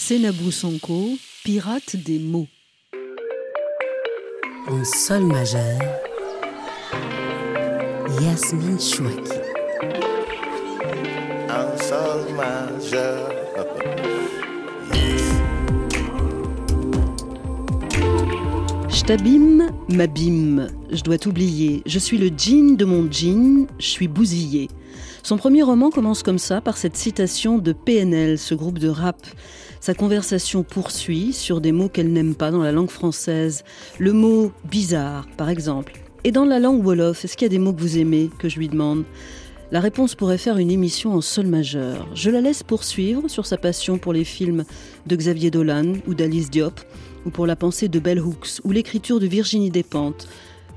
Senabou Sonko, pirate des mots. En sol majeur, Yasmine Chouaki. En sol majeur. Je t'abîme, m'abîme, je dois t'oublier. Je suis le jean de mon jean, je suis bousillé. Son premier roman commence comme ça, par cette citation de PNL, ce groupe de rap. Sa conversation poursuit sur des mots qu'elle n'aime pas dans la langue française. Le mot bizarre, par exemple. Et dans la langue Wolof, est-ce qu'il y a des mots que vous aimez, que je lui demande? La réponse pourrait faire une émission en sol majeur. Je la laisse poursuivre sur sa passion pour les films de Xavier Dolan ou d'Alice Diop, ou pour la pensée de Bell Hooks, ou l'écriture de Virginie Despentes.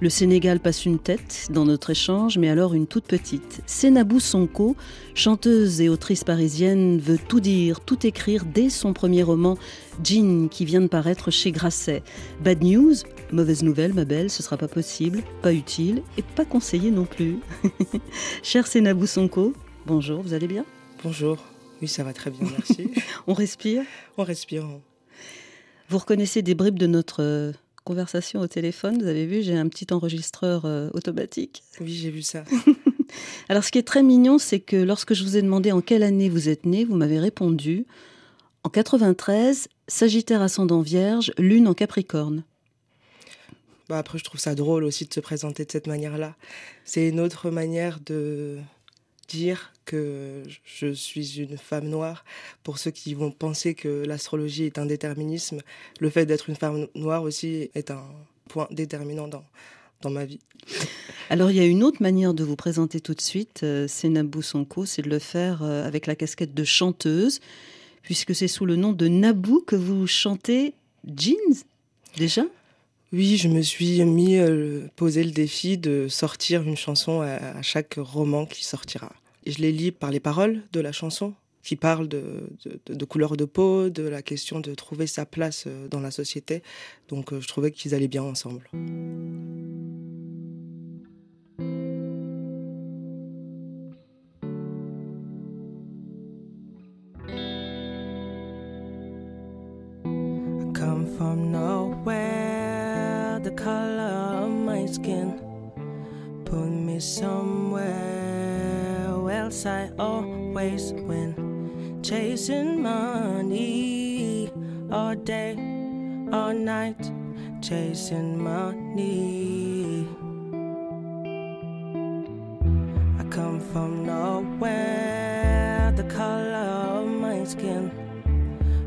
Le Sénégal passe une tête dans notre échange, mais alors une toute petite. Senabou Sonko, chanteuse et autrice parisienne, veut tout dire, tout écrire dès son premier roman, Jean, qui vient de paraître chez Grasset. Bad news, mauvaise nouvelle, ma belle, ce sera pas possible, pas utile et pas conseillé non plus. Cher Senabou Sonko, bonjour, vous allez bien? Bonjour, oui, ça va très bien, merci. On respire? On respire. Vous reconnaissez des bribes de notre conversation au téléphone, vous avez vu, j'ai un petit enregistreur euh, automatique. Oui, j'ai vu ça. Alors, ce qui est très mignon, c'est que lorsque je vous ai demandé en quelle année vous êtes né, vous m'avez répondu en 93, Sagittaire ascendant Vierge, Lune en Capricorne. Bah après, je trouve ça drôle aussi de se présenter de cette manière-là. C'est une autre manière de dire que je suis une femme noire. Pour ceux qui vont penser que l'astrologie est un déterminisme, le fait d'être une femme noire aussi est un point déterminant dans, dans ma vie. Alors il y a une autre manière de vous présenter tout de suite, euh, c'est Nabou Sonko, c'est de le faire euh, avec la casquette de chanteuse, puisque c'est sous le nom de Nabou que vous chantez Jeans, déjà? Oui, je me suis mis euh, poser le défi de sortir une chanson à, à chaque roman qui sortira. Je les lis par les paroles de la chanson, qui parlent de, de, couleur de peau, de la question de trouver sa place euh, dans la société. Donc euh, je trouvais qu'ils allaient bien ensemble. From nowhere, the color of my skin put me somewhere else I always win. Chasing money all day, all night, chasing money. I come from nowhere, the color of my skin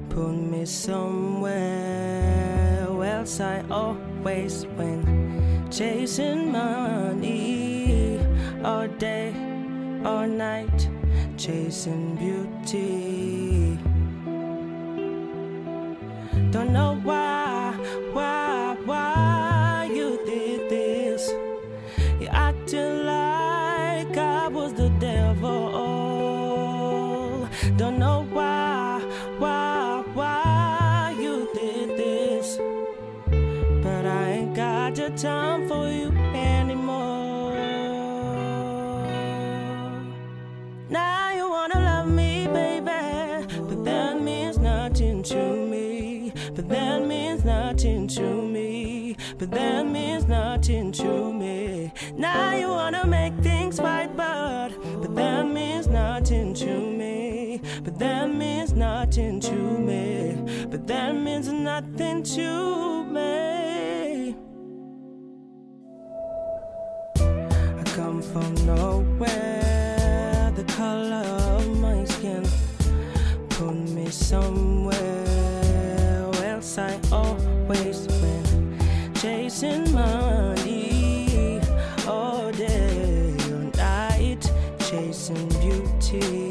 put me somewhere else I always win. Chasing money all day, all night, chasing beauty. Don't know why, that means nothing to me. Now you wanna make things right, but but that means nothing to me. But that means nothing to me. But that means nothing to me. I come from nowhere. The color of my skin put me somewhere else I. Chasing money all day, all night, chasing beauty.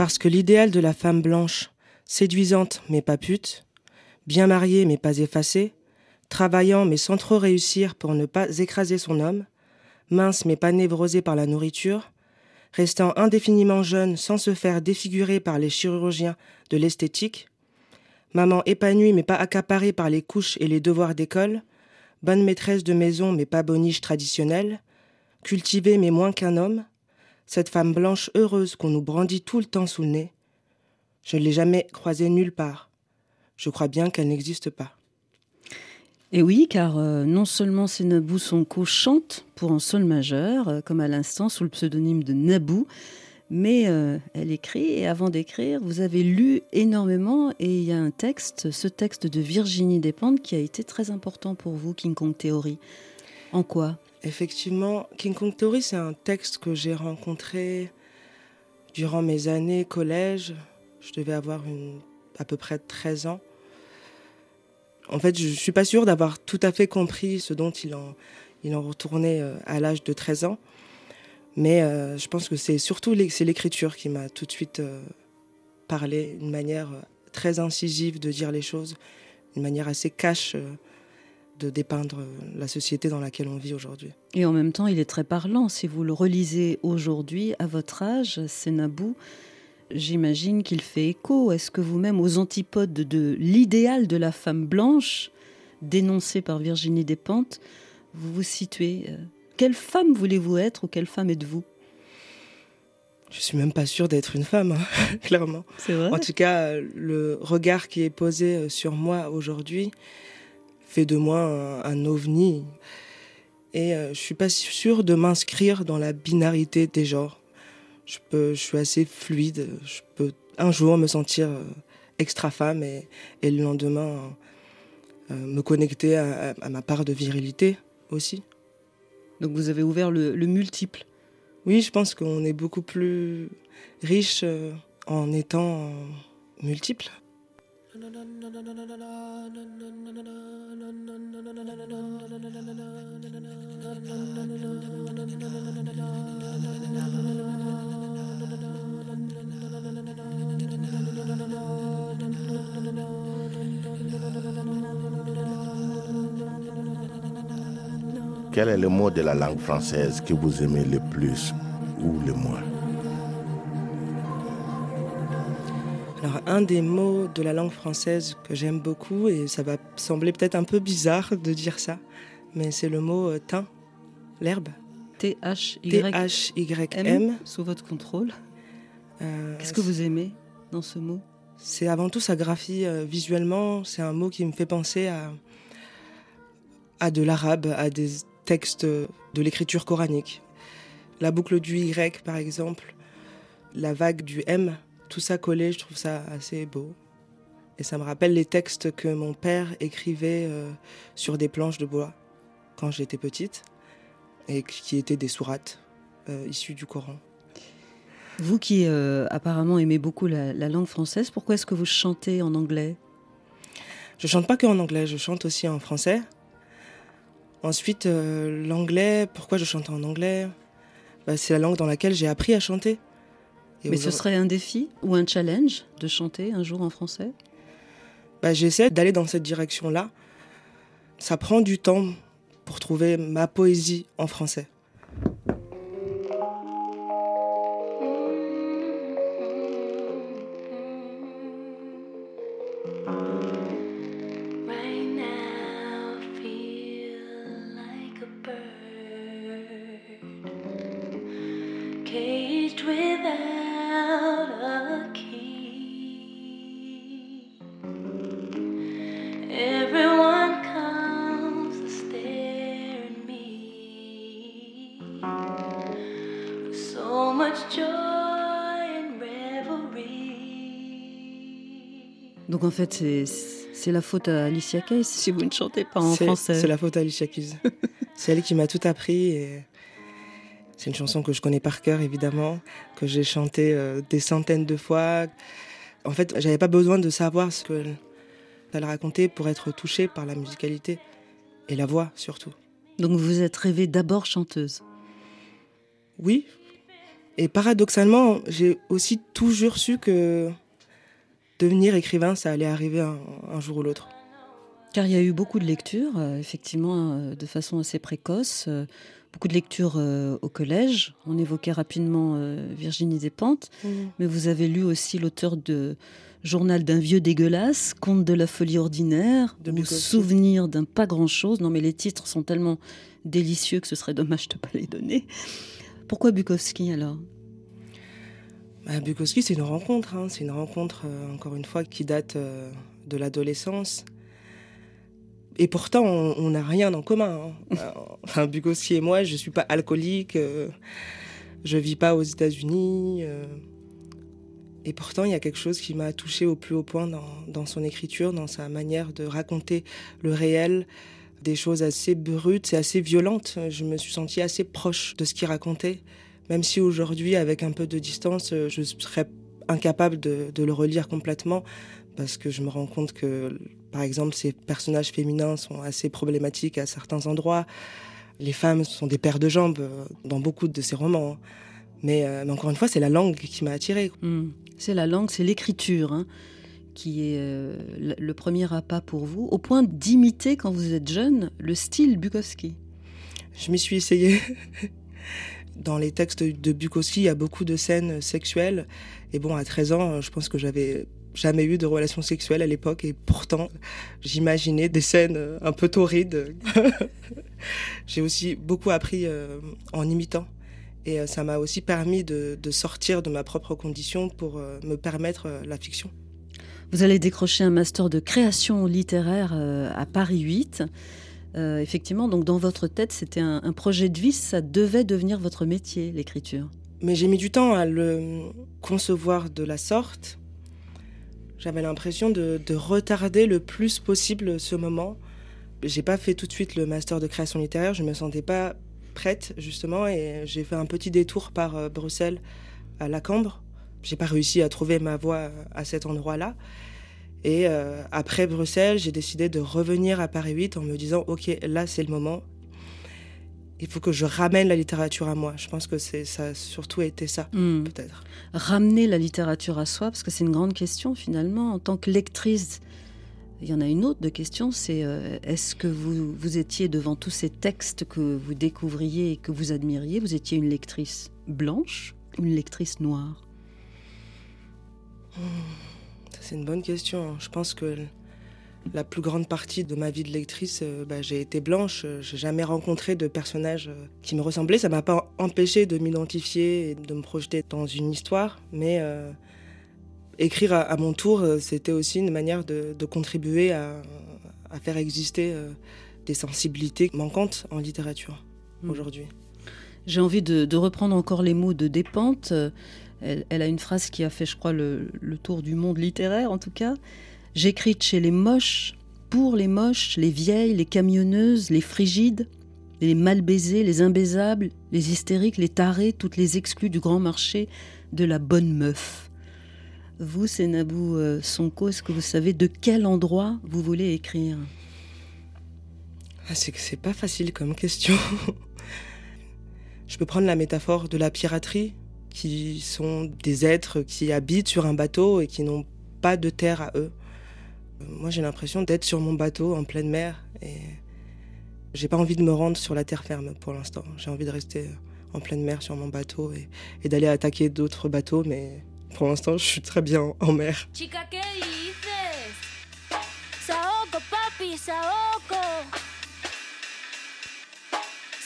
Parce que l'idéal de la femme blanche, séduisante mais pas pute, bien mariée mais pas effacée, travaillant mais sans trop réussir pour ne pas écraser son homme, mince mais pas névrosée par la nourriture, restant indéfiniment jeune sans se faire défigurer par les chirurgiens de l'esthétique, maman épanouie mais pas accaparée par les couches et les devoirs d'école, bonne maîtresse de maison mais pas boniche traditionnelle, cultivée mais moins qu'un homme, cette femme blanche heureuse qu'on nous brandit tout le temps sous le nez, je ne l'ai jamais croisée nulle part. Je crois bien qu'elle n'existe pas. Et oui, car euh, non seulement c'est Nabou Sonko chante pour un sol majeur, euh, comme à l'instant sous le pseudonyme de Nabou, mais euh, elle écrit et avant d'écrire, vous avez lu énormément et il y a un texte, ce texte de Virginie Despentes qui a été très important pour vous, King Kong Theory. En quoi? Effectivement, King Kong Theory, c'est un texte que j'ai rencontré durant mes années collège. Je devais avoir une, à peu près 13 ans. En fait, je suis pas sûre d'avoir tout à fait compris ce dont il en, il en retournait euh, à l'âge de 13 ans. Mais euh, je pense que c'est surtout l'écriture qui m'a tout de suite euh, parlé, une manière très incisive de dire les choses, une manière assez cash euh, de dépeindre euh, la société dans laquelle on vit aujourd'hui. Et en même temps, il est très parlant. Si vous le relisez aujourd'hui, à votre âge, c'est Nabou. J'imagine qu'il fait écho. Est-ce que vous-même, aux antipodes de l'idéal de la femme blanche, dénoncé par Virginie Despentes, vous vous situez euh, Quelle femme voulez-vous être ou quelle femme êtes-vous? Je suis même pas sûre d'être une femme, hein, clairement. C'est vrai? En tout cas, le regard qui est posé euh, sur moi aujourd'hui fait de moi un, un ovni. Et euh, je suis pas sûre de m'inscrire dans la binarité des genres. Je, peux, je suis assez fluide. Je peux un jour me sentir euh, extra femme et, et le lendemain euh, me connecter à, à- à ma part de virilité aussi. Donc vous avez ouvert le, le multiple. Oui, je pense qu'on est beaucoup plus riche euh, en étant multiple. Quel est le mot de la langue française que vous aimez le plus ou le moins? Alors, un des mots de la langue française que j'aime beaucoup, et ça va sembler peut-être un peu bizarre de dire ça, mais c'est le mot euh, thym, l'herbe. T-H-Y-M T-H-Y-M. sous votre contrôle. Euh, Qu'est-ce que vous aimez dans ce mot? C'est avant tout sa graphie euh, visuellement. C'est un mot qui me fait penser à, à de l'arabe, à des textes de l'écriture coranique. La boucle du Y, par exemple, la vague du M, tout ça collé, je trouve ça assez beau. Et ça me rappelle les textes que mon père écrivait euh, sur des planches de bois quand j'étais petite, et qui étaient des sourates euh, issues du Coran. Vous qui euh, apparemment aimez beaucoup la, la langue française, pourquoi est-ce que vous chantez en anglais? Je chante pas que en anglais, je chante aussi en français. Ensuite, l'anglais, pourquoi je chante en anglais? Bah, C'est la langue dans laquelle j'ai appris à chanter. Et Mais ce serait un défi ou un challenge de chanter un jour en français? Bah, J'essaie d'aller dans cette direction-là. Ça prend du temps pour trouver ma poésie en français. Donc en fait, c'est la faute à Alicia Keys si vous ne chantez pas en français. C'est la faute à Alicia Keys. c'est elle qui m'a tout appris et c'est une chanson que je connais par cœur évidemment, que j'ai chantée euh, des centaines de fois. En fait, j'avais pas besoin de savoir ce que elle racontait pour être touchée par la musicalité et la voix surtout. Donc vous êtes rêvée d'abord chanteuse. Oui. Et paradoxalement, j'ai aussi toujours su que devenir écrivain, ça allait arriver un, un jour ou l'autre. Car il y a eu beaucoup de lectures, euh, effectivement, euh, de façon assez précoce. euh, beaucoup de lectures au collège. On évoquait rapidement Virginie Despentes, mais vous avez lu aussi l'auteur de Journal d'un vieux dégueulasse, Conte de la folie ordinaire, De ou. Souvenir d'un pas grand-chose. Non, mais les titres sont tellement délicieux que ce serait dommage de ne pas les donner. Pourquoi Bukowski alors? Bah, Bukowski, c'est une rencontre. hein. C'est une rencontre, euh, encore une fois, qui date euh, de l'adolescence. Et pourtant, on n'a rien en commun. hein. Euh, Enfin, Bukowski et moi, je suis pas alcoolique. euh, je vis pas aux États-Unis. et pourtant, il y a quelque chose qui m'a touché au plus haut point dans, dans son écriture, dans sa manière de raconter le réel, des choses assez brutes et assez violentes. Je me suis sentie assez proche de ce qu'il racontait. Même si aujourd'hui, avec un peu de distance, euh, je serais incapable de, de le relire complètement, parce que je me rends compte que, par exemple, ces personnages féminins sont assez problématiques à certains endroits. Les femmes sont des paires de jambes euh, dans beaucoup de ces romans. hein. Mais, euh, mais encore une fois, c'est la langue qui m'a attirée. Hmm. C'est la langue, c'est l'écriture hein, qui est euh, le- le premier appât pour vous, au point d'imiter, quand vous êtes jeune, le style Bukowski. Je m'y suis essayée. Dans les textes de Bukowski, il y a beaucoup de scènes sexuelles. Et bon, à 13 ans, je pense que j'avais jamais eu de relation sexuelle à l'époque. Et pourtant, j'imaginais des scènes euh, un peu torrides. J'ai aussi beaucoup appris euh, en imitant. Et euh, ça m'a aussi permis de, de sortir de ma propre condition pour me permettre la fiction. Vous allez décrocher un master de création littéraire à Paris 8. Euh, effectivement, donc dans votre tête, c'était un, projet de vie, ça devait devenir votre métier, l'écriture. Mais j'ai mis du temps à le concevoir de la sorte. J'avais l'impression de, de retarder le plus possible ce moment. J'ai pas fait tout de suite le master de création littéraire, je me sentais pas prête justement et j'ai fait un petit détour par euh, Bruxelles à la Cambre. J'ai pas réussi à trouver ma voie à cet endroit-là. Et euh, après Bruxelles, j'ai décidé de revenir à Paris 8 en me disant OK, là c'est le moment. Il faut que je ramène la littérature à moi. Je pense que c'est ça a surtout été ça Hmm. peut-être. Ramener la littérature à soi, parce que c'est une grande question finalement. En tant que lectrice, il y en a une autre de question, c'est euh, est-ce que vous, vous étiez devant tous ces textes que vous découvriez et que vous admiriez, vous étiez une lectrice blanche ou une lectrice noire? Ça, C'est une bonne question. Je pense que la plus grande partie de ma vie de lectrice, euh, bah, j'ai été blanche. Euh, J'ai jamais rencontré de personnage euh, qui me ressemblait. Ça m'a pas empêché de m'identifier et de me projeter dans une histoire. Mais euh, écrire à, à mon tour, c'était aussi une manière de, de contribuer à, à faire exister euh, des sensibilités manquantes en littérature Mm. aujourd'hui. J'ai envie de, de reprendre encore les mots de Despentes. Elle, a une phrase qui a fait, je crois, le, tour du monde littéraire, en tout cas. J'écris chez les moches, pour les moches, les vieilles, les camionneuses, les frigides, les mal baisés, les imbaisables, les hystériques, les tarés, toutes les exclus du grand marché de la bonne meuf. Vous, Sénabou euh, Sonko, est-ce que vous savez de quel endroit vous voulez écrire? Ah, c'est que c'est pas facile comme question. Je peux prendre la métaphore de la piraterie, qui sont des êtres qui habitent sur un bateau et qui n'ont pas de terre à eux. Moi, j'ai l'impression d'être sur mon bateau en pleine mer et j'ai pas envie de me rendre sur la terre ferme pour l'instant. J'ai envie de rester en pleine mer sur mon bateau et, d'aller attaquer d'autres bateaux, mais pour l'instant, je suis très bien en mer. Chica.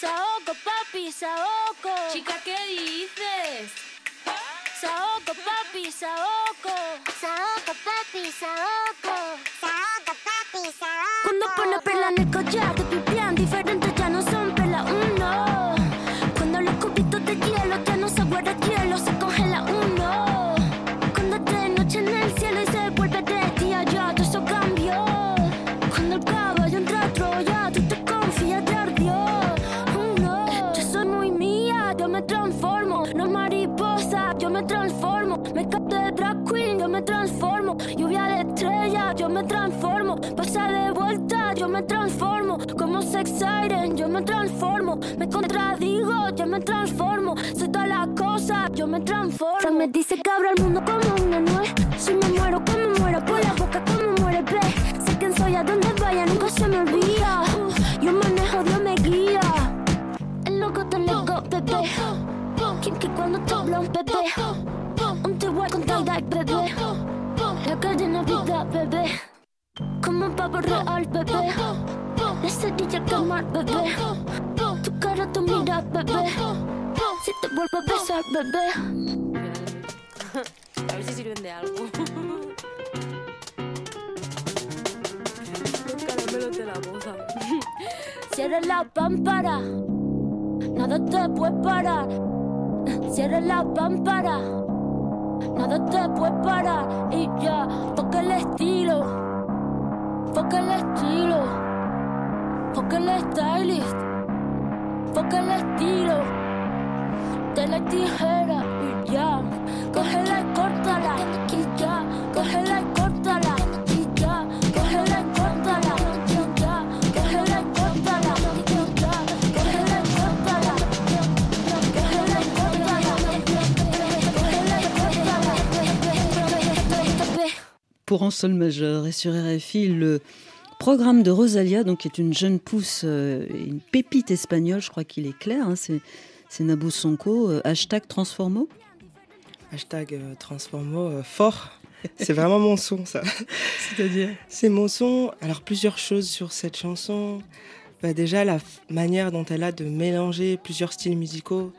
Saoco, papi, saoco. Chica, ¿qué dices? Saoco, papi, saoco. Saoco, papi, saoco. Saoco, papi, saoco. Cuando pone perla en el collar, te pipián diferentes ya no son perla uno. Cuando los cubitos de hielo ya no se guarda hielo, se me transformo. Pasa de vuelta, yo me transformo. Como sex siren, yo me transformo. Me contradigo, yo me transformo. Soy todas las cosas, yo me transformo. Fran me dice que abro el mundo como una nuez. Si me muero, como muero, por la boca, como muere, ve. Sé quién soy, a donde vaya, nunca se me olvida. Yo manejo, Dios me guía. El loco te loco, bebé. Kinky cuando te un bebé. Un igual con tie bebé. Calle Navidad, bebé. Como pavo real, bebé. Cerilla quemar, bebé. Tu cara, tu mira, bebé. Si te vuelvo a besar, bebé. A ver si sirven de algo. Caramelos de la boda. Cierra la pámpara. Nada te puede parar. Cierra la pámpara. Nada te puede parar. Y ya, toca el estilo. Toca el estilo. Toca el stylist. Toca el estilo. De la tijera y ya. Cógela y Pour en sol majeur et sur RFI, le programme de Rosalia, donc qui est une jeune pousse, euh, une pépite espagnole, je crois qu'il est clair, hein, c'est, c'est Nabou Sonko, euh, hashtag Transformo. Hashtag euh, Transformo fort. C'est vraiment mon son, ça. C'est-à-dire? C'est mon son. Alors, plusieurs choses sur cette chanson. Bah, déjà, la f- manière dont elle a de mélanger plusieurs styles musicaux.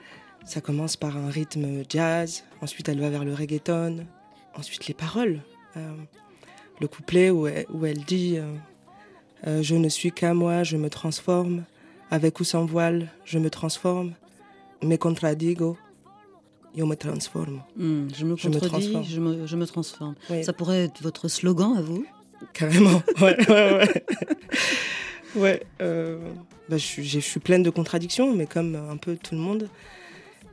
Ça commence par un rythme jazz, ensuite elle va vers le reggaeton, ensuite les paroles. Euh, le couplet où elle, où elle dit euh, euh, Je ne suis qu'à moi, je me transforme. Avec ou sans voile, je me transforme. Me contradigo, yo me. Hmm, Je me Je me contredis, transforme. je me, je me transforme. Oui. Ça pourrait être votre slogan à vous? Carrément, ouais, ouais, ouais. ouais, euh, bah, je, suis, j'ai- je suis pleine de contradictions, mais comme un peu tout le monde.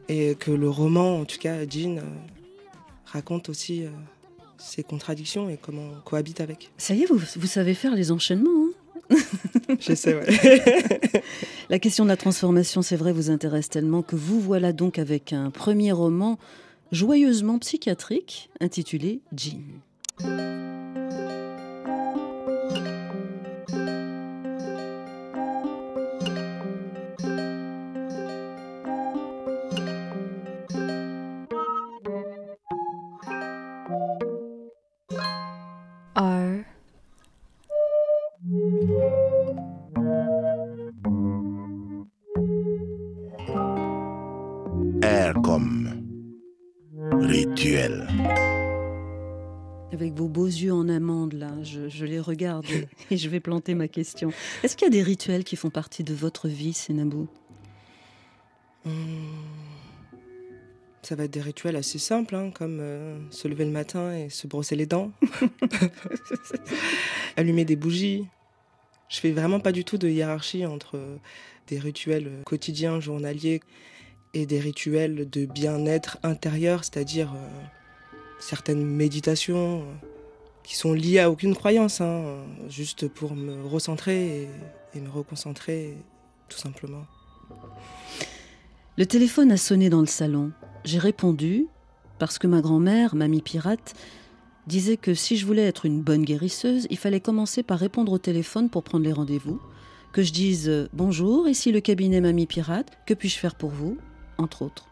Et que le roman, en tout cas, Jean, euh, raconte aussi ces contradictions et comment on cohabite avec. Ça y est, vous, vous savez faire les enchaînements. hein J'essaie, ouais. La question de la transformation, c'est vrai, vous intéresse tellement que vous voilà donc avec un premier roman joyeusement psychiatrique intitulé Jean. Beaux yeux en amande, là, je, je les regarde et je vais planter ma question. Est-ce qu'il y a des rituels qui font partie de votre vie, Sénabou? Hum, Ça va être des rituels assez simples, hein, comme euh, se lever le matin et se brosser les dents, allumer des bougies. Je fais vraiment pas du tout de hiérarchie entre euh, des rituels quotidiens, journaliers, et des rituels de bien-être intérieur, c'est-à-dire euh, certaines méditations euh, qui sont liées à aucune croyance, hein, juste pour me recentrer et, et me reconcentrer, tout simplement. Le téléphone a sonné dans le salon. J'ai répondu parce que ma grand-mère, mamie pirate, disait que si je voulais être une bonne guérisseuse, il fallait commencer par répondre au téléphone pour prendre les rendez-vous. Que je dise euh, bonjour, ici le cabinet mamie pirate, que puis-je faire pour vous entre autres.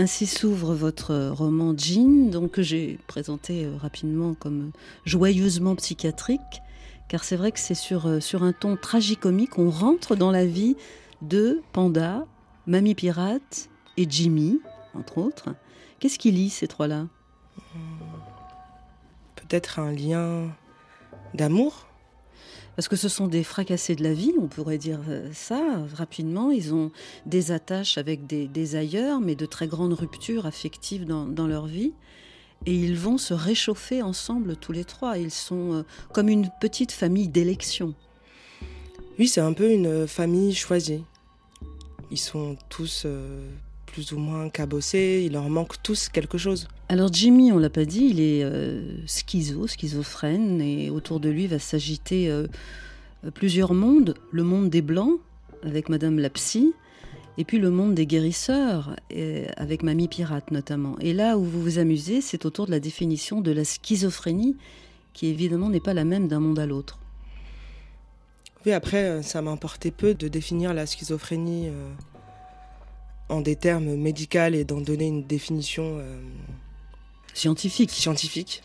Ainsi s'ouvre votre roman Jean, donc que j'ai présenté euh, rapidement comme joyeusement psychiatrique, car c'est vrai que c'est sur, euh, sur un ton tragicomique, on rentre dans la vie de Panda, Mamie Pirate et Jimmy, entre autres. Qu'est-ce qui lie ces trois-là? Peut-être un lien d'amour? Parce que ce sont des fracassés de la vie, on pourrait dire euh, ça rapidement. Ils ont des attaches avec des, ailleurs, mais de très grandes ruptures affectives dans, dans leur vie. Et ils vont se réchauffer ensemble tous les trois. Ils sont euh, comme une petite famille d'élection. Oui, c'est un peu une famille choisie. Ils sont tous euh, plus ou moins cabossés, il leur manque tous quelque chose. Alors Jimmy, on l'a pas dit, il est euh, schizo, schizophrène, et autour de lui va s'agiter euh, plusieurs mondes. Le monde des Blancs, avec Madame la Psy, et puis le monde des guérisseurs, et avec Mamie Pirate notamment. Et là où vous vous amusez, c'est autour de la définition de la schizophrénie, qui évidemment n'est pas la même d'un monde à l'autre. Oui, après, euh, ça m'a importé peu de définir la schizophrénie euh, en des termes médicaux et d'en donner une définition euh, Scientifique. scientifique.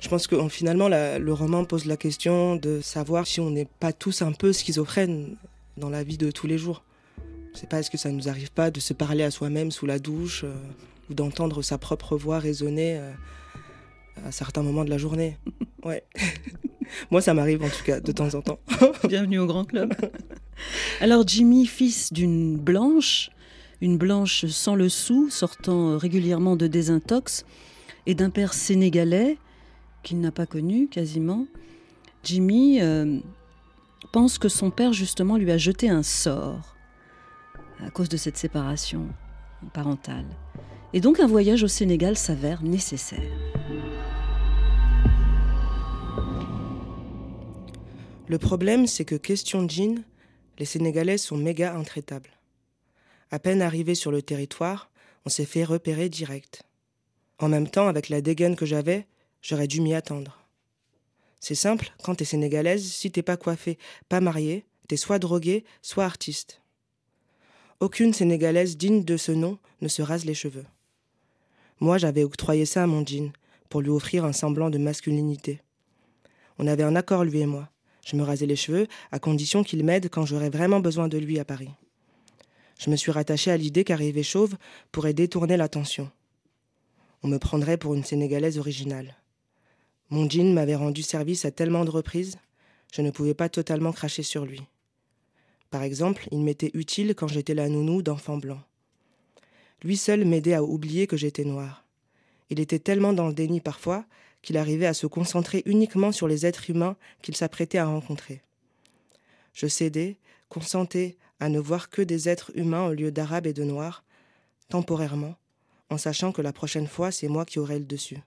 Je pense que finalement, la- le roman pose la question de savoir si on n'est pas tous un peu schizophrènes dans la vie de tous les jours. C'est pas est-ce que ça nous arrive pas de se parler à soi-même sous la douche euh, ou d'entendre sa propre voix résonner euh, à certains moments de la journée? Ouais. Moi, ça m'arrive en tout cas de temps en temps. Bienvenue au grand club. Alors Jimmy, fils d'une blanche, une blanche sans le sou, sortant régulièrement de désintox, et d'un père sénégalais qu'il n'a pas connu quasiment, Jimmy euh, pense que son père justement lui a jeté un sort à cause de cette séparation parentale. Et donc un voyage au Sénégal s'avère nécessaire. Le problème, c'est que question jean, les Sénégalais sont méga intraitables. À peine arrivés sur le territoire, on s'est fait repérer direct. En même temps, avec la dégaine que j'avais, j'aurais dû m'y attendre. C'est simple, quand t'es sénégalaise, si t'es pas coiffée, pas mariée, t'es soit droguée, soit artiste. Aucune sénégalaise digne de ce nom ne se rase les cheveux. Moi, j'avais octroyé ça à mon jean, pour lui offrir un semblant de masculinité. On avait un accord, lui et moi. Je me rasais les cheveux, à condition qu'il m'aide quand j'aurais vraiment besoin de lui à Paris. Je me suis rattachée à l'idée qu'arriver chauve pourrait détourner l'attention. On me prendrait pour une Sénégalaise originale. Mon jean m'avait rendu service à tellement de reprises, je ne pouvais pas totalement cracher sur lui. Par exemple, il m'était utile quand j'étais la nounou d'enfant blanc. Lui seul m'aidait à oublier que j'étais noire. Il était tellement dans le déni parfois qu'il arrivait à se concentrer uniquement sur les êtres humains qu'il s'apprêtait à rencontrer. Je cédais, consentais à ne voir que des êtres humains au lieu d'arabes et de noirs, temporairement, en sachant que la prochaine fois, c'est moi qui aurais le dessus.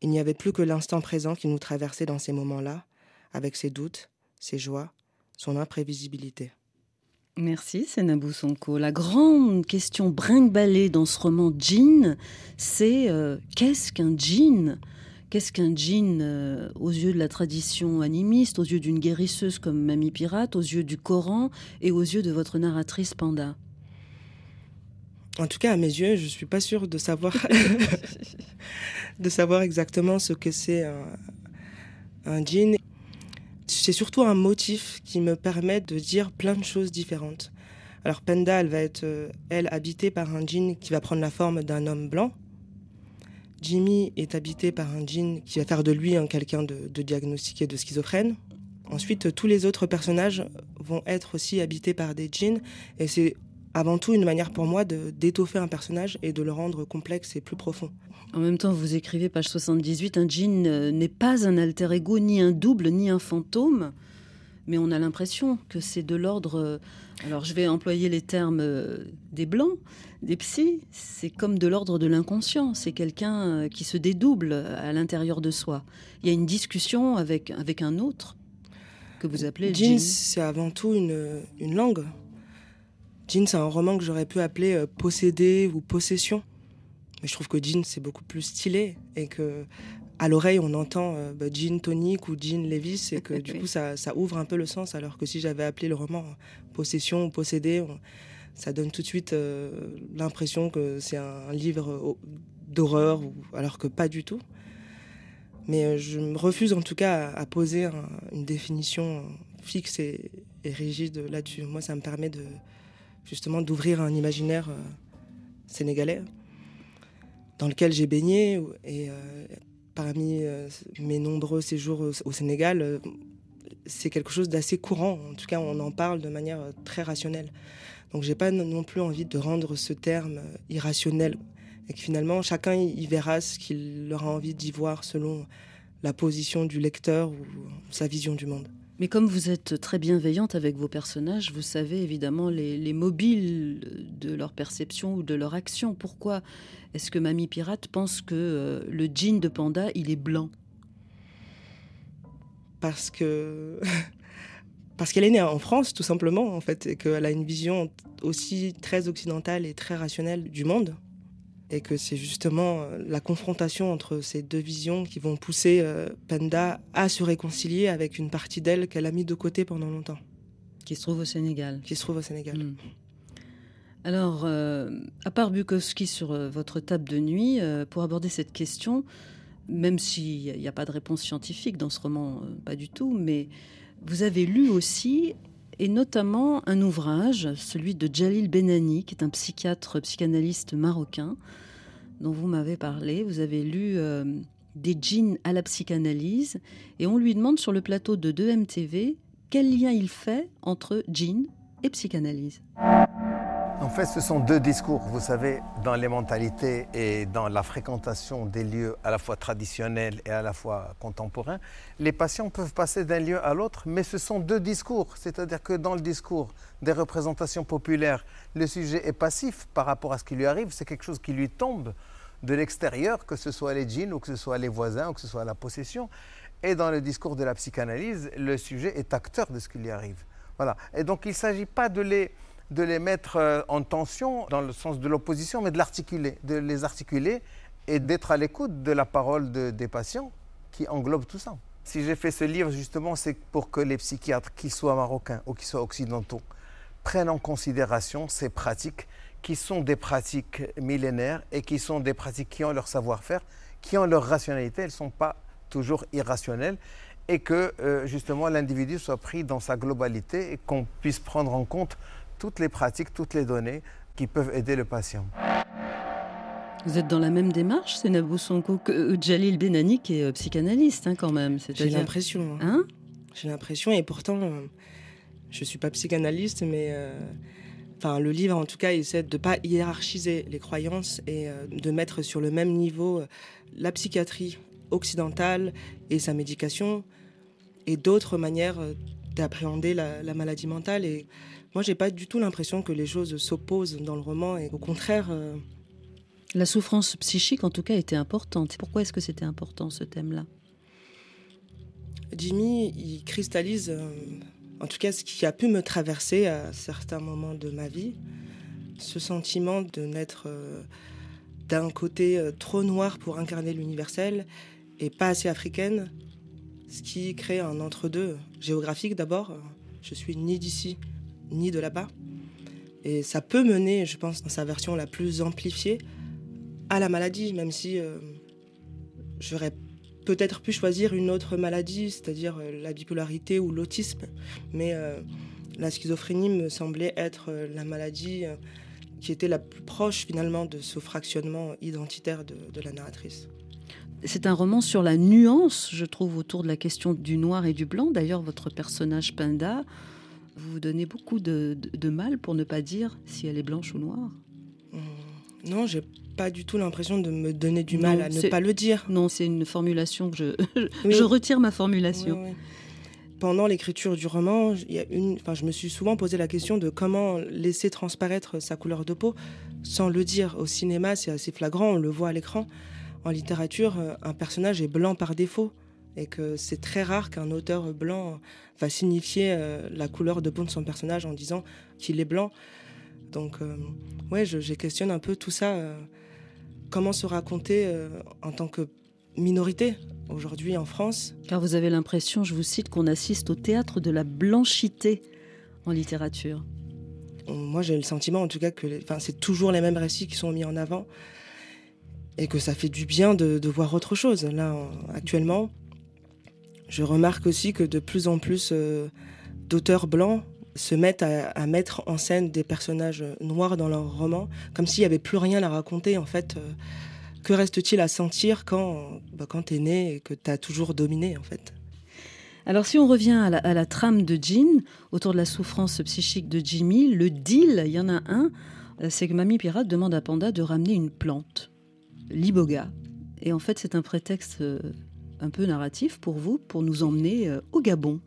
Il n'y avait plus que l'instant présent qui nous traversait dans ces moments-là, avec ses doutes, ses joies, son imprévisibilité. Merci, Senabou Sonko. La grande question brinque-ballée dans ce roman Jean, c'est euh, qu'est-ce qu'un djinn? Qu'est-ce qu'un djinn euh, aux yeux de la tradition animiste, aux yeux d'une guérisseuse comme Mamie Pirate, aux yeux du Coran et aux yeux de votre narratrice Panda? En tout cas, à mes yeux, je suis pas sûre de savoir, de savoir exactement ce que c'est un, un djinn. C'est surtout un motif qui me permet de dire plein de choses différentes. Alors Penda, elle va être, euh, elle, habitée par un djinn qui va prendre la forme d'un homme blanc. Jimmy est habité par un djinn qui va faire de lui un quelqu'un de, de diagnostiqué de schizophrène. Ensuite, tous les autres personnages vont être aussi habités par des djinns, et c'est avant tout une manière pour moi d'étoffer un personnage et de le rendre complexe et plus profond. En même temps, vous écrivez, page 78, un djinn euh, n'est pas un alter ego, ni un double, ni un fantôme, mais on a l'impression que c'est de l'ordre. euh, Alors, je vais employer les termes euh, des blancs, des psys, c'est comme de l'ordre de l'inconscient. C'est quelqu'un euh, qui se dédouble à l'intérieur de soi. Il y a une discussion avec, avec un autre que vous appelez Jean, c'est avant tout une, une langue. Jean, c'est un roman que j'aurais pu appeler euh, Possédé ou Possession. Mais je trouve que Jean, c'est beaucoup plus stylé et que à l'oreille, on entend euh, bah, Jean Tonic ou Jean Levis et que du Oui. coup, ça, ça ouvre un peu le sens. Alors que si j'avais appelé le roman Possession ou Possédé, on- ça donne tout de suite euh, l'impression que c'est un livre euh, d'horreur, alors que pas du tout. Mais je me refuse en tout cas à, à poser un- une définition fixe et, et rigide là-dessus. Moi, ça me permet de justement d'ouvrir un imaginaire sénégalais dans lequel j'ai baigné et parmi euh, mes nombreux séjours au, au Sénégal, euh, c'est quelque chose d'assez courant. En tout cas, on en parle de manière euh, très rationnelle. Donc, j'ai pas non- plus envie de rendre ce terme euh, irrationnel et que finalement chacun y verra ce qu'il aura envie d'y voir selon la position du lecteur ou sa vision du monde. Mais comme vous êtes très bienveillante avec vos personnages, vous savez évidemment les, les mobiles de leur perception ou de leur action. Pourquoi est-ce que Mamie Pirate pense que euh, le jean de Panda, il est blanc? Parce que. Parce qu'elle est née en France, tout simplement, en fait, et qu'elle a une vision aussi très occidentale et très rationnelle du monde. Et que c'est justement euh, la confrontation entre ces deux visions qui vont pousser euh, Panda à se réconcilier avec une partie d'elle qu'elle a mis de côté pendant longtemps, qui se trouve au Sénégal qui se trouve au Sénégal. Hmm. Alors, euh, à part Bukowski sur euh, votre table de nuit, euh, pour aborder cette question, même s'il n'y a pas de réponse scientifique dans ce roman, pas du tout, mais vous avez lu aussi, et notamment un ouvrage, celui de Jalil Benani, qui est un psychiatre, psychanalyste marocain, dont vous m'avez parlé. Vous avez lu euh, Des djinns à la psychanalyse, et on lui demande sur le plateau de 2MTV quel lien il fait entre djinn et psychanalyse. En fait, ce sont deux discours, vous savez, dans les mentalités et dans la fréquentation des lieux à la fois traditionnels et à la fois contemporains. Les patients peuvent passer d'un lieu à l'autre, mais ce sont deux discours. C'est-à-dire que dans le discours des représentations populaires, le sujet est passif par rapport à ce qui lui arrive. C'est quelque chose qui lui tombe de l'extérieur, que ce soit les djinns ou que ce soit les voisins ou que ce soit la possession. Et dans le discours de la psychanalyse, le sujet est acteur de ce qui lui arrive. Voilà. Et donc il ne s'agit pas de les de les mettre euh, en tension dans le sens de l'opposition, mais de l'articuler, de les articuler et d'être à l'écoute de la parole de- des patients qui englobe tout ça. Si j'ai fait ce livre, justement, c'est pour que les psychiatres, qu'ils soient marocains ou qu'ils soient occidentaux, prennent en considération ces pratiques qui sont des pratiques millénaires et qui sont des pratiques qui ont leur savoir-faire, qui ont leur rationalité, elles ne sont pas toujours irrationnelles, et que euh, justement l'individu soit pris dans sa globalité et qu'on puisse prendre en compte toutes les pratiques, toutes les données qui peuvent aider le patient. Vous êtes dans la même démarche, c'est Nabou Sonko, que euh, Jalil Benani, qui est euh, psychanalyste hein, quand même. J'ai l'impression. hein. Hein? J'ai l'impression, et pourtant, je suis pas psychanalyste, mais euh, enfin, le livre, en tout cas, essaie de pas hiérarchiser les croyances et euh, de mettre sur le même niveau euh, la psychiatrie occidentale et sa médication et d'autres manières euh, d'appréhender la, la maladie mentale. Et moi, j'ai pas du tout l'impression que les choses s'opposent dans le roman, et au contraire. euh, La souffrance psychique, en tout cas, était importante. Pourquoi est-ce que c'était important, ce thème-là? Jimmy, il cristallise, en tout cas, ce qui a pu me traverser à certains moments de ma vie, ce sentiment de n'être euh, d'un côté euh, trop noir pour incarner l'universel et pas assez africaine, ce qui crée un entre-deux géographique d'abord. Je suis ni d'ici ni de là-bas. Et ça peut mener, je pense, dans sa version la plus amplifiée, à la maladie, même si euh, j'aurais peut-être pu choisir une autre maladie, c'est-à-dire euh, la bipolarité ou l'autisme. Mais euh, la schizophrénie me semblait être euh, la maladie qui était la plus proche finalement de ce fractionnement identitaire de, la narratrice. C'est un roman sur la nuance, je trouve, autour de la question du noir et du blanc. D'ailleurs, votre personnage Pinda, vous vous donnez beaucoup de mal pour ne pas dire si elle est blanche ou noire. Non, j'ai pas du tout l'impression de me donner du mal Non, à ne pas le dire. Non, c'est une formulation que je, Oui. je retire ma formulation. Oui, oui. Pendant l'écriture du roman, y a une, enfin, je me suis souvent posé la question de comment laisser transparaître sa couleur de peau sans le dire. Au cinéma, c'est assez flagrant, on le voit à l'écran. En littérature, euh, un personnage est blanc par défaut et que c'est très rare qu'un auteur blanc va signifier euh, la couleur de peau de son personnage en disant qu'il est blanc. Donc, euh, ouais, je, je questionne un peu tout ça. euh, comment se raconter euh, en tant que minorité aujourd'hui en France Car vous avez l'impression, je vous cite, qu'on assiste au théâtre de la blanchité en littérature. Moi, j'ai le sentiment, en tout cas, que enfin, c'est toujours les mêmes récits qui sont mis en avant et que ça fait du bien de, de voir autre chose. Là, en- actuellement, je remarque aussi que de plus en plus euh, d'auteurs blancs se mettent à, mettre en scène des personnages noirs dans leurs romans, comme s'il n'y avait plus rien à raconter. En fait, Euh, que reste-t-il à sentir quand, bah, quand t'es né et que t'as toujours dominé, en fait? Alors si on revient à la, trame de Jean, autour de la souffrance psychique de Jimmy, le deal, il y en a un, euh, c'est que Mamie Pirate demande à Panda de ramener une plante, l'iboga. Et en fait, c'est un prétexte euh, un peu narratif pour vous, pour nous emmener au Gabon.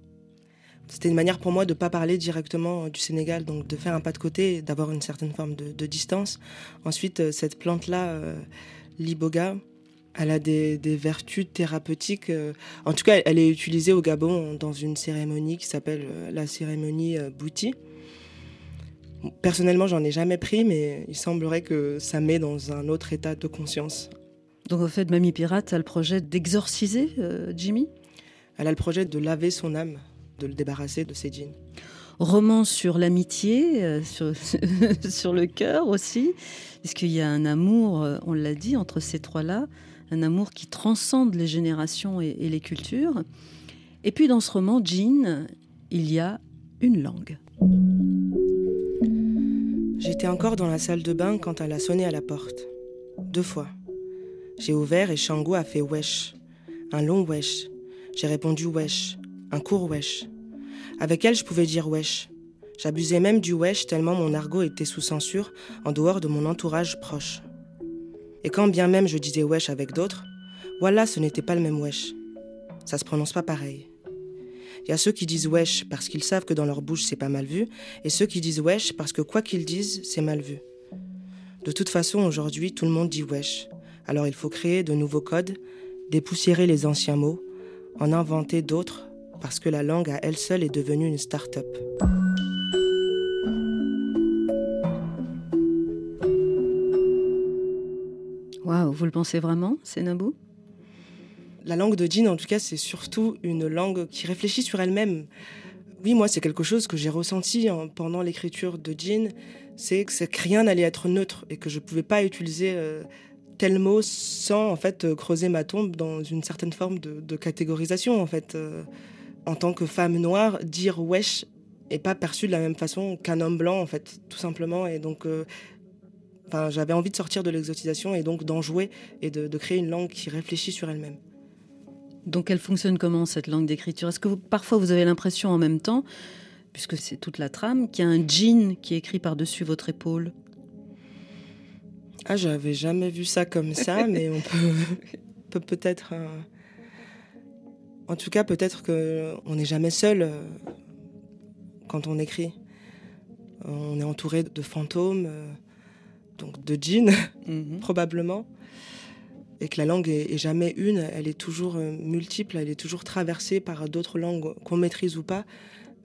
C'était une manière pour moi de ne pas parler directement du Sénégal, donc de faire un pas de côté, d'avoir une certaine forme de, de distance. Ensuite, euh, cette plante-là, euh, l'iboga, elle a des, des vertus thérapeutiques. euh, en tout cas, elle est utilisée au Gabon dans une cérémonie qui s'appelle euh, la cérémonie euh, Bouti. Personnellement, j'en ai jamais pris, mais il semblerait que ça met dans un autre état de conscience. Donc au fait, Mamie Pirate a le projet d'exorciser euh, Jimmy? Elle a le projet de laver son âme, de le débarrasser de ses jeans. Roman sur l'amitié, euh, sur, sur le cœur aussi, puisqu'il y a un amour, euh, on l'a dit, entre ces trois-là, un amour qui transcende les générations et, et les cultures. Et puis dans ce roman, Jean, il y a une langue. J'étais encore dans la salle de bain quand elle a sonné à la porte. Deux fois. J'ai ouvert et Shango a fait wesh. Un long wesh. J'ai répondu wesh. Un court wesh. Avec elle, je pouvais dire wesh. J'abusais même du wesh tellement mon argot était sous censure en dehors de mon entourage proche. Et quand bien même je disais wesh avec d'autres, voilà, ce n'était pas le même wesh. Ça se prononce pas pareil. Il y a ceux qui disent wesh parce qu'ils savent que dans leur bouche c'est pas mal vu, et ceux qui disent wesh parce que quoi qu'ils disent, c'est mal vu. De toute façon, aujourd'hui, tout le monde dit wesh. Alors il faut créer de nouveaux codes, dépoussiérer les anciens mots, en inventer d'autres, parce que la langue à elle seule est devenue une start-up. Waouh, vous le pensez vraiment, c'est Nabou La langue de Jean, en tout cas, c'est surtout une langue qui réfléchit sur elle-même. Oui, moi, c'est quelque chose que j'ai ressenti hein, pendant l'écriture de Jean, c'est que, rien n'allait être neutre et que je ne pouvais pas utiliser euh, tel mot sans en fait creuser ma tombe dans une certaine forme de, de catégorisation. En fait, Euh, en tant que femme noire, dire wesh est pas perçu de la même façon qu'un homme blanc, en fait, tout simplement. Et donc, euh, j'avais envie de sortir de l'exotisation et donc d'en jouer et de, de créer une langue qui réfléchit sur elle-même. Donc elle fonctionne comment cette langue d'écriture? Est-ce que vous- parfois vous avez l'impression en même temps, puisque c'est toute la trame, qu'il y a un jean qui est écrit par-dessus votre épaule? Ah, j'avais jamais vu ça comme ça, mais on peut peut peut-être. euh, En tout cas, peut-être que on n'est jamais seul euh, quand on écrit. On est entouré de fantômes, euh, donc de djinns probablement, et que la langue est, jamais une, elle est toujours euh, multiple, elle est toujours traversée par d'autres langues qu'on maîtrise ou pas.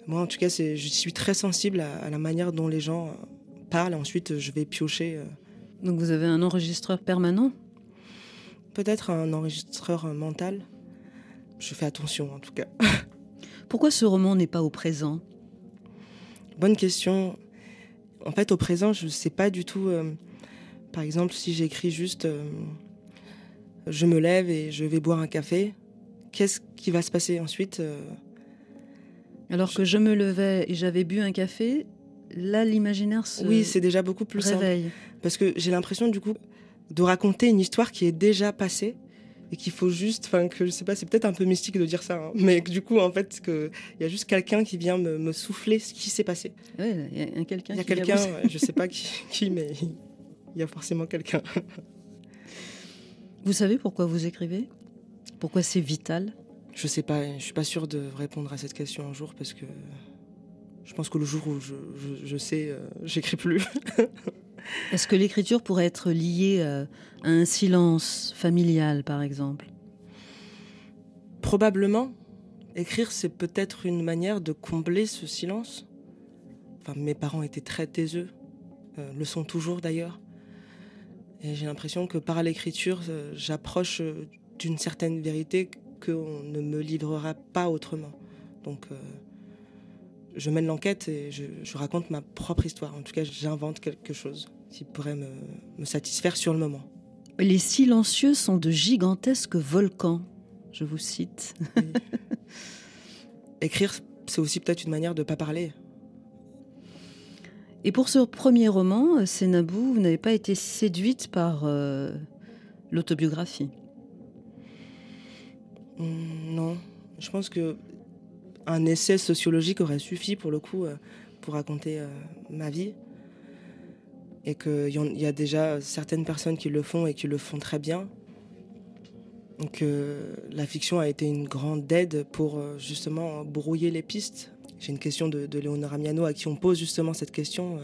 Moi, en tout cas, c'est, je suis très sensible à, à la manière dont les gens euh, parlent. Ensuite, je vais piocher. euh, Donc vous avez un enregistreur permanent? Peut-être un enregistreur euh, mental. Je fais attention en tout cas. Pourquoi ce roman n'est pas au présent? Bonne question. En fait, au présent, je ne sais pas du tout. euh, par exemple, si j'écris juste euh, je me lève et je vais boire un café, qu'est-ce qui va se passer ensuite euh, Alors que je me levais et j'avais bu un café, là l'imaginaire se Oui, c'est déjà beaucoup plus simple. Parce que j'ai l'impression du coup de raconter une histoire qui est déjà passée et qu'il faut juste, enfin que je sais pas, c'est peut-être un peu mystique de dire ça, hein, mais que du coup en fait que il y a juste quelqu'un qui vient me, me souffler ce qui s'est passé. Ouais, Il y a un quelqu'un Il y a quelqu'un, ouais, je sais pas qui, qui, mais il y a forcément quelqu'un. Vous savez pourquoi vous écrivez? Pourquoi c'est vital? Je sais pas, je suis pas sûre de répondre à cette question un jour parce que je pense que le jour où je, je- je sais, euh, j'écris plus. Est-ce que l'écriture pourrait être liée euh, à un silence familial, par exemple? Probablement, écrire c'est peut-être une manière de combler ce silence. Enfin, mes parents étaient très taiseux, euh, le sont toujours d'ailleurs. Et j'ai l'impression que par l'écriture, euh, j'approche d'une certaine vérité qu'on ne me livrera pas autrement. Donc, je mène l'enquête et je, je raconte ma propre histoire. En tout cas, j'invente quelque chose qui pourrait me, me satisfaire sur le moment. Les silencieux sont de gigantesques volcans, je vous cite. Écrire, c'est aussi peut-être une manière de ne pas parler. Et pour ce premier roman, euh, Sénabou, vous n'avez pas été séduite par euh, l'autobiographie? Hmm, non, je pense que un essai sociologique aurait suffi pour le coup euh, pour raconter euh, ma vie. Et qu'il y, y, a déjà certaines personnes qui le font et qui le font très bien. Donc euh, la fiction a été une grande aide pour justement brouiller les pistes. J'ai une question de, de Léonora Miano à qui on pose justement cette question.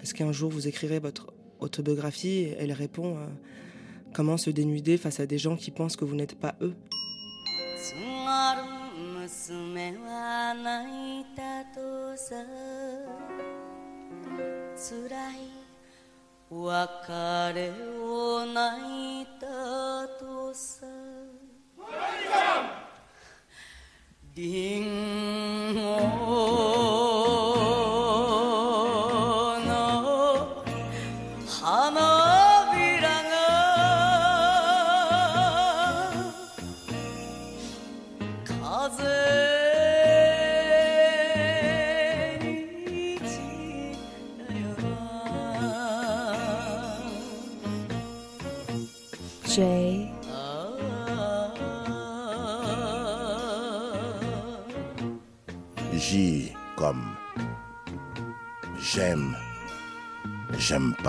Est-ce qu'un jour vous écrirez votre autobiographie? Elle répond Comment se dénuder face à des gens qui pensent que vous n'êtes pas eux? 娘は泣いたとさ。辛い別れを泣いたとさ。リンゴいて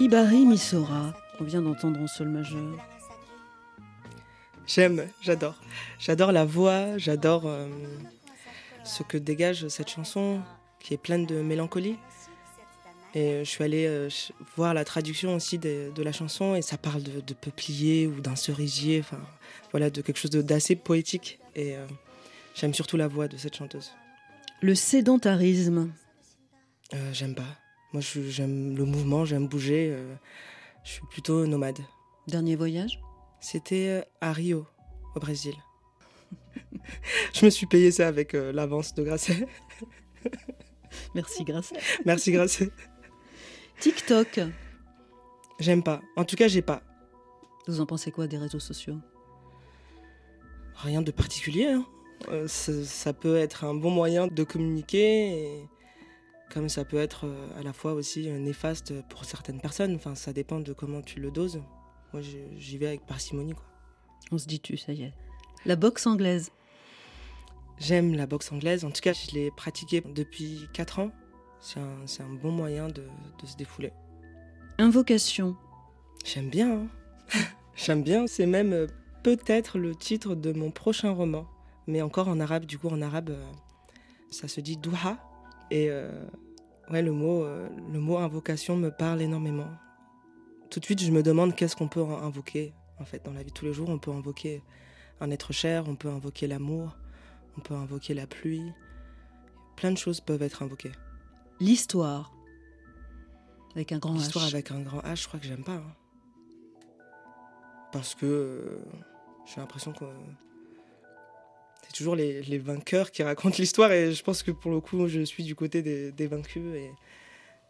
Ibari Misora, on vient d'entendre en sol majeur. J'aime, j'adore. J'adore la voix, j'adore euh, ce que dégage cette chanson qui est pleine de mélancolie. Et euh, je suis allée euh, voir la traduction aussi de, de la chanson et ça parle de, de peuplier ou d'un cerisier, enfin voilà, de quelque chose d'assez poétique. Et euh, j'aime surtout la voix de cette chanteuse. Le sédentarisme. Euh, j'aime pas. Moi, j'aime le mouvement, j'aime bouger. euh, je suis plutôt nomade. Dernier voyage? C'était à Rio, au Brésil. je me suis payé ça avec l'avance de Grasset. Merci Grâce. Merci Grasset. TikTok. J'aime pas. En tout cas, j'ai pas. Vous en pensez quoi des réseaux sociaux? Rien de particulier. hein. Euh, ça, peut être un bon moyen de communiquer, et comme ça peut être euh, à la fois aussi euh, néfaste pour certaines personnes. Enfin, ça dépend de comment tu le doses. Moi, j'y vais avec parcimonie. Quoi. On se dit tu, ça y est. La boxe anglaise. J'aime la boxe anglaise. En tout cas, je l'ai pratiquée depuis 4 ans. C'est un, c'est un bon moyen de, de se défouler. Invocation. J'aime bien. hein. J'aime bien. C'est même euh, peut-être le titre de mon prochain roman. Mais encore en arabe. Du coup, en arabe, euh, ça se dit douha. Et euh, ouais, le mot, le mot invocation me parle énormément. Tout de suite, je me demande qu'est-ce qu'on peut invoquer. En fait, dans la vie de tous les jours, on peut invoquer un être cher, on peut invoquer l'amour, on peut invoquer la pluie. Plein de choses peuvent être invoquées. L'histoire. Avec un grand L'histoire H. avec un grand H, je crois que j'aime pas. hein. Parce que euh, j'ai l'impression que c'est toujours les, les vainqueurs qui racontent l'histoire et je pense que pour le coup, je suis du côté des, des vaincus et,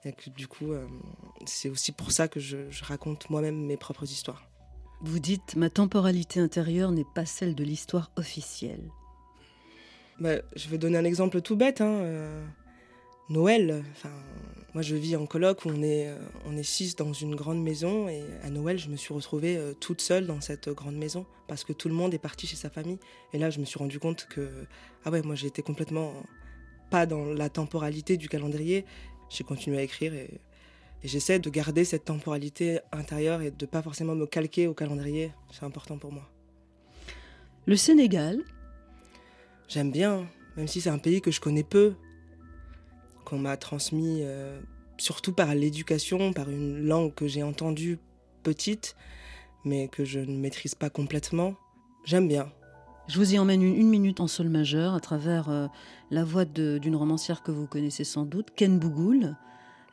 et que du coup, euh, c'est aussi pour ça que je, je raconte moi-même mes propres histoires. Vous dites ma temporalité intérieure n'est pas celle de l'histoire officielle. Bah, je vais donner un exemple tout bête. hein, euh, Noël, enfin, moi je vis en coloc où on est, euh, on est six dans une grande maison et à Noël je me suis retrouvée euh, toute seule dans cette grande maison parce que tout le monde est parti chez sa famille. Et là je me suis rendu compte que, ah ouais, moi j'étais complètement pas dans la temporalité du calendrier. J'ai continué à écrire et, et j'essaie de garder cette temporalité intérieure et de pas forcément me calquer au calendrier. C'est important pour moi. Le Sénégal. J'aime bien, même si c'est un pays que je connais peu, qu'on m'a transmis euh, surtout par l'éducation, par une langue que j'ai entendue petite, mais que je ne maîtrise pas complètement. J'aime bien. Je vous y emmène une, minute en sol majeur à travers euh, la voix d'une romancière que vous connaissez sans doute, Ken Bougoul,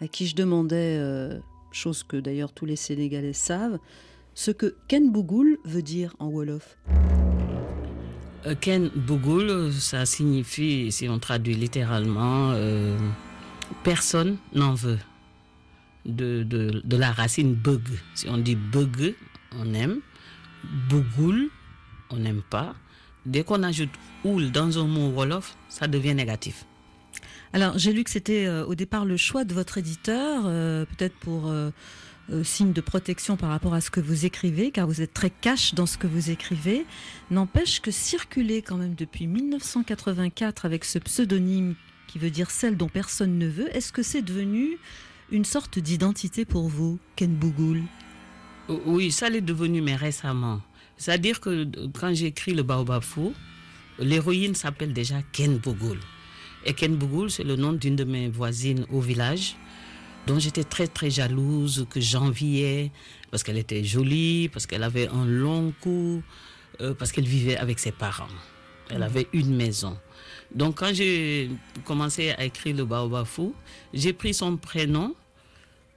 à qui je demandais, euh, chose que d'ailleurs tous les Sénégalais savent, ce que Ken Bougoul veut dire en Wolof. Ken Bougoul, ça signifie, si on traduit littéralement, euh, personne n'en veut. De, de, la racine bug. Si on dit bug, on aime. Bougoul, on n'aime pas. Dès qu'on ajoute oul dans un mot Wolof, ça devient négatif. Alors, j'ai lu que c'était euh, au départ le choix de votre éditeur, euh, peut-être pour euh, signe de protection par rapport à ce que vous écrivez, car vous êtes très cash dans ce que vous écrivez. N'empêche que circuler quand même depuis 1984 avec ce pseudonyme qui veut dire celle dont personne ne veut, est-ce que c'est devenu une sorte d'identité pour vous, Ken Bougoul? Oui, ça l'est devenu, mais récemment. C'est-à-dire que quand j'écris le Baobab Fou, l'héroïne s'appelle déjà Ken Bougoul. Et Ken Bougoul, c'est le nom d'une de mes voisines au village, dont j'étais très très jalouse, que j'enviais, parce qu'elle était jolie, parce qu'elle avait un long cou, euh, parce qu'elle vivait avec ses parents. Elle avait une maison. Donc quand j'ai commencé à écrire le Baobab Fou, j'ai pris son prénom,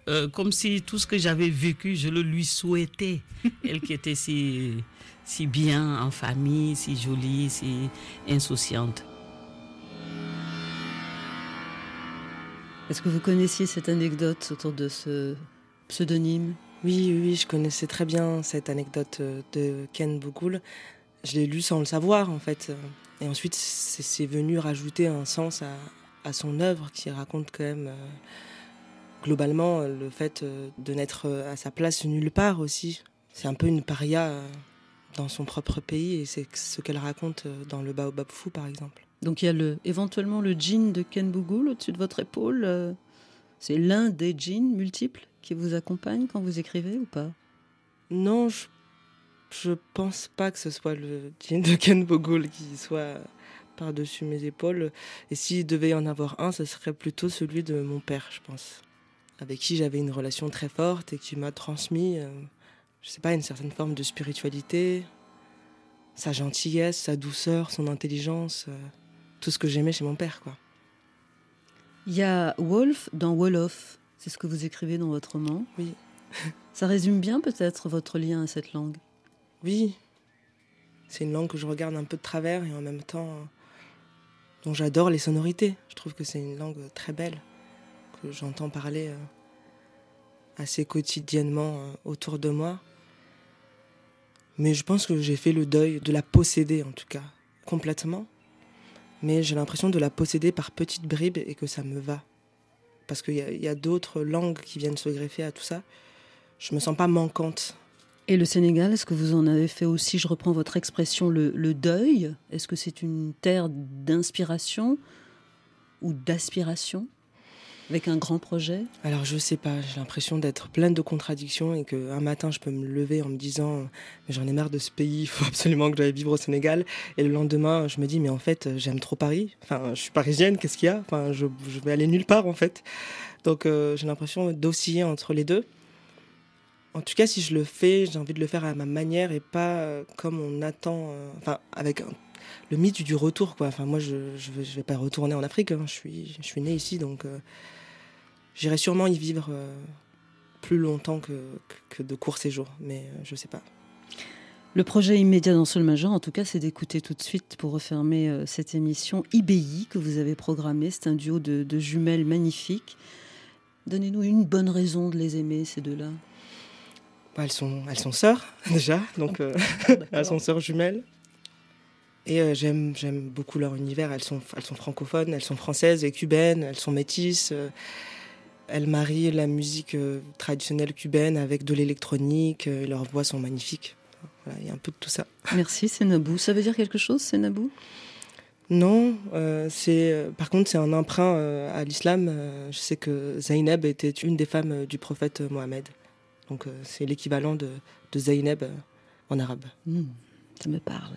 euh, comme si tout ce que j'avais vécu, je le lui souhaitais. Elle qui était si, si bien en famille, si jolie, si insouciante. Est-ce que vous connaissiez cette anecdote autour de ce pseudonyme? Oui, oui, je connaissais très bien cette anecdote euh, de Ken Bougoul. Je l'ai lu sans le savoir, en fait. Et ensuite, c'est venu rajouter un sens à, à, son œuvre qui raconte quand même, euh, globalement, le fait euh, de n'être à sa place nulle part aussi. C'est un peu une paria dans son propre pays et c'est ce qu'elle raconte dans le Baobab Fou, par exemple. Donc il y a le, éventuellement le jean de Ken Bougoul au-dessus de votre épaule. euh, C'est l'un des jeans multiples qui vous accompagnent quand vous écrivez ou pas? Non, je, je pense pas que ce soit le jean de Ken Bougoul qui soit par-dessus mes épaules. Et s'il devait y en avoir un, ce serait plutôt celui de mon père, je pense. Avec qui j'avais une relation très forte et qui m'a transmis, euh, je sais pas, une certaine forme de spiritualité, sa gentillesse, sa douceur, son intelligence, euh, tout ce que j'aimais chez mon père, quoi. Il y a Wolf dans Wolof. C'est ce que vous écrivez dans votre roman Oui. Ça résume bien peut-être votre lien à cette langue? Oui. C'est une langue que je regarde un peu de travers et en même temps euh, dont j'adore les sonorités. Je trouve que c'est une langue très belle, que j'entends parler euh, assez quotidiennement euh, autour de moi. Mais je pense que j'ai fait le deuil de la posséder en tout cas, complètement. Mais j'ai l'impression de la posséder par petites bribes et que ça me va. Parce qu'il y a, a d'autres langues qui viennent se greffer à tout ça. Je me sens pas manquante. Et le Sénégal, est-ce que vous en avez fait aussi, je reprends votre expression, le, deuil? Est-ce que c'est une terre d'inspiration ou d'aspiration avec un grand projet? Alors je sais pas, j'ai l'impression d'être pleine de contradictions et qu'un matin je peux me lever en me disant mais j'en ai marre de ce pays, il faut absolument que j'aille vivre au Sénégal. Et le lendemain je me dis mais en fait j'aime trop Paris, enfin je suis parisienne, qu'est-ce qu'il y a? Enfin je, je, vais aller nulle part en fait. Donc euh, j'ai l'impression d'osciller entre les deux. En tout cas si je le fais, j'ai envie de le faire à ma manière et pas euh, comme on attend, euh, enfin avec le mythe du retour quoi. Enfin moi je je vais, pas retourner en Afrique, hein. je suis je suis née ici donc J'irai sûrement y vivre euh, plus longtemps que, de courts séjours, mais euh, je sais pas. Le projet immédiat dans Sol Major, en tout cas, c'est d'écouter tout de suite pour refermer euh, cette émission IBI que vous avez programmée. C'est un duo de jumelles magnifiques. Donnez-nous une bonne raison de les aimer, ces deux-là. Bah, elles, sont, elles sont sœurs, déjà, donc elles sont sœurs jumelles. Et euh, j'aime beaucoup leur univers. Elles sont, elles sont francophones, elles sont françaises et cubaines, elles sont métisses. Elles marient la musique euh, traditionnelle cubaine avec de l'électronique. Euh, leurs voix sont magnifiques. Voilà, il y a un peu de tout ça. Merci, Sénabou. Ça veut dire quelque chose, Sénabou? Non, euh, c'est par contre c'est un emprunt euh, à l'islam. Euh, je sais que Zainab était une des femmes du prophète Mohammed. Donc c'est l'équivalent de, de Zainab en arabe. Mmh, ça me parle.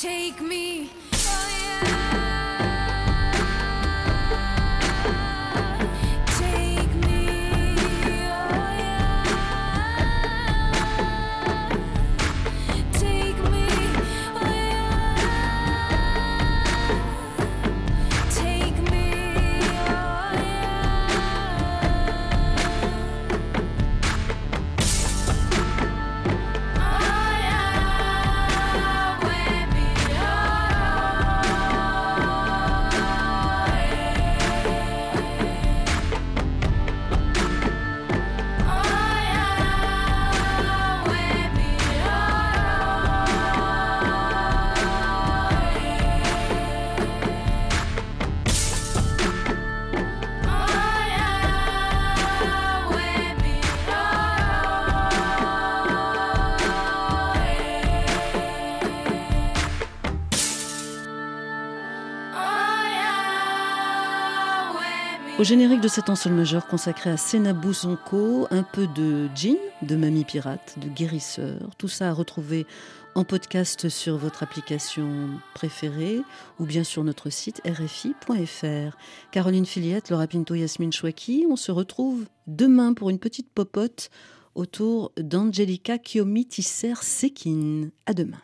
Take me. oh yeah. Au générique de cet en sol majeur consacré à Senabou Sonko, un peu de Jean, de Mamie Pirate, de Guérisseur, tout ça à retrouver en podcast sur votre application préférée ou bien sur notre site rfi.fr. Caroline Filiette, Laura Pinto, Yasmine Chouaki, on se retrouve demain pour une petite popote autour d'Angelica Kiomi Tisser Sekin. À demain.